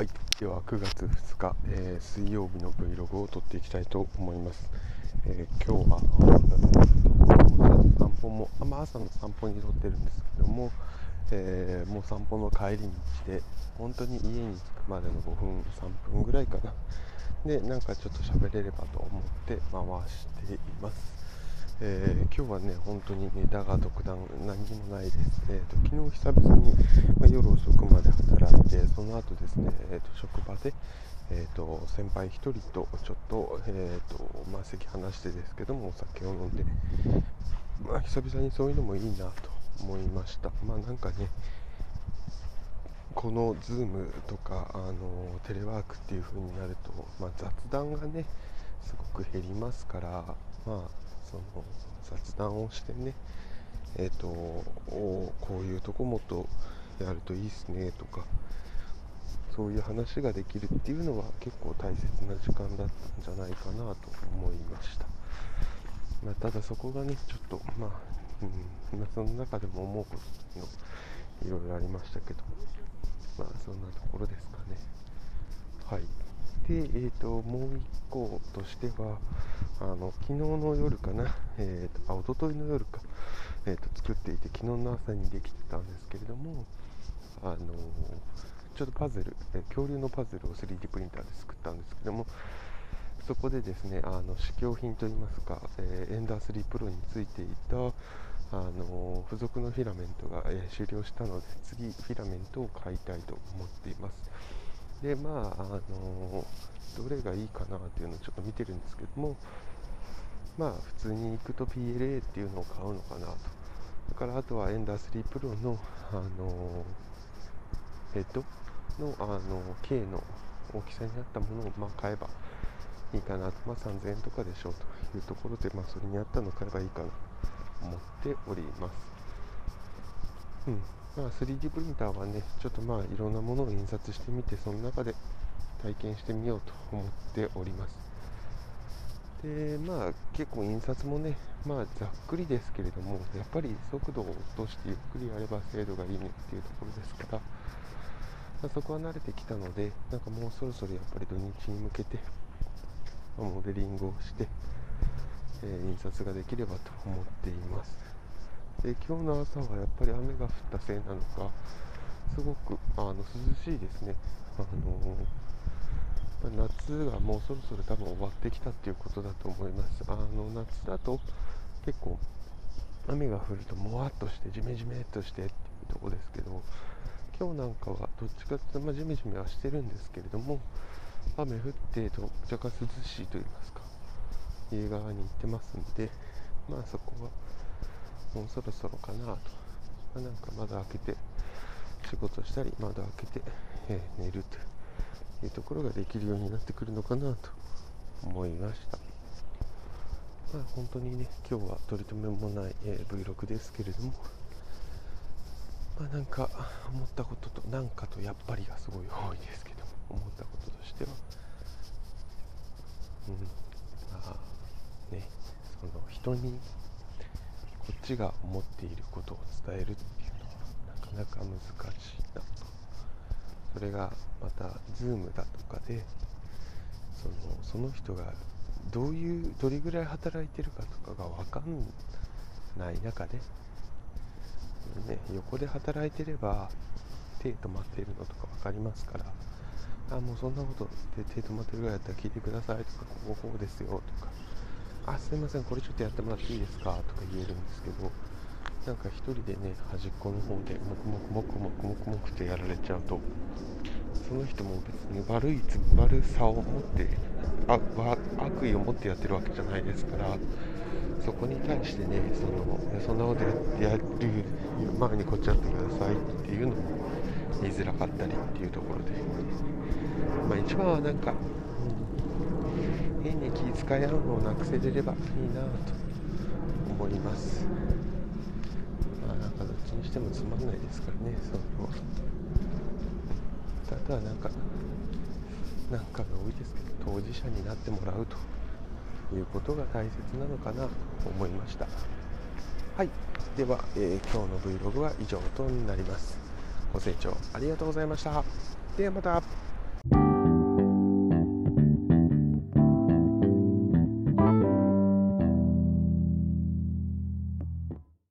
はい。では9月2日、えー、水曜日の Vlog を撮っていきたいと思います、えー、今日は散歩も、まあ、朝の散歩に撮ってるんですけども、えー、もう散歩の帰り道で本当に家に着くまでの5分3分ぐらいかな。でなんかちょっと喋れればと思って回しています。えー、今日はね、本当にネタが特段何もないです。えーと、昨日久々に、ま、夜遅くまで働いて、その後ですね、えーと、職場で、えーと、先輩1人とちょっと,、えーとまあ、席離してですけどもお酒を飲んで、まあ、久々にそういうのもいいなと思いました。まあなんかねこの Zoom とかあのテレワークっていう風になると、まあ、雑談がねすごく減りますから、まあ、その雑談をしてねえっ、ー、とこういうとこもっとやるといいっすねとかそういう話ができるっていうのは結構大切な時間だったんじゃないかなと思いました、まあ、ただそこがねちょっとまあ、うんまあ、その中でも思うことのいろいろありましたけどまあそんなところですかね。はい。で、えーと、もう1個としてはあの昨日の夜かな、えーと、あ一昨日の夜か、えーと、作っていて昨日の朝にできてたんですけれどもあのちょっとパズル、え恐竜のパズルを 3D プリンターで作ったんですけどもそこでですねあの試供品といいますか、えー、エンダー3プロについていたあの付属のフィラメントが、えー、終了したので次フィラメントを買いたいと思っています。でまああのどれがいいかなっていうのをちょっと見てるんですけどもまあ普通に行くと PLA っていうのを買うのかなと。だからあとはエンダー3 Pro のあのヘッドのあの K の大きさに合ったものをまあ買えばいいかなと、まあ、3000円とかでしょうというところで、まあ、それに合ったのを買えばいいかなと思っております。うん。まあ、3D プリンターはね、ちょっとまあいろんなものを印刷してみて、その中で体験してみようと思っております。で、まあ結構印刷もね、まあざっくりですけれども、やっぱり速度を落としてゆっくりやれば精度がいいねっていうところですから、まあ、そこは慣れてきたので、なんかもうそろそろやっぱり土日に向けて、モデリングをして、えー、印刷ができればと思っています。で今日の朝はやっぱり雨が降ったせいなのかすごくあの涼しいですね、あの夏がもうそろそろ多分終わってきたっていうことだと思います。あの夏だと結構雨が降るともわっとしてジメジメっとしてっていうとこですけど今日なんかはどっちかっていうと、まあ、ジメジメはしてるんですけれども雨降ってと若干涼しいと言いますか家側に行ってますんでまあそこはもうそろそろかなと、ま、なんか窓開けて仕事したり窓開けて、えー、寝るというところができるようになってくるのかなと思いました。まあ本当にね今日は取り留めもない、えー、Vlog ですけれどもまあなんか思ったこととなんかとやっぱりがすごい多いですけど思ったこととしては。うん。まあねその人にこっちが思っていることを伝えるっていうのはなかなか難しいなと。それがまた Zoom だとかでそのその人がどういうどれぐらい働いてるかとかが分かんない中で、ね、横で働いてれば手止まっているのとか分かりますからあもうそんなことで手止まってるぐらいだったら聞いてくださいとかこここうですよとかあすいませんこれちょっとやってもらっていいですか？とか言えるんですけどなんか1人でね端っこの方でもくもくもくもくもくもくってやられちゃうとその人も別に悪い悪さを持ってあ悪意を持ってやってるわけじゃないですからそこに対してねそのそんなことやる前にこっちやってくださいっていうのも言いづらかったりっていうところで、まあ、一番はなんか変に気遣い合うのをなくせれればいいなと思います。まあなんかどっちにしてもつまんないですからねそのあとはなんかなんかが多いですけど当事者になってもらうということが大切なのかなと思いました。はい。では、えー、今日の Vlog は以上となります。ご清聴ありがとうございました。ではまた。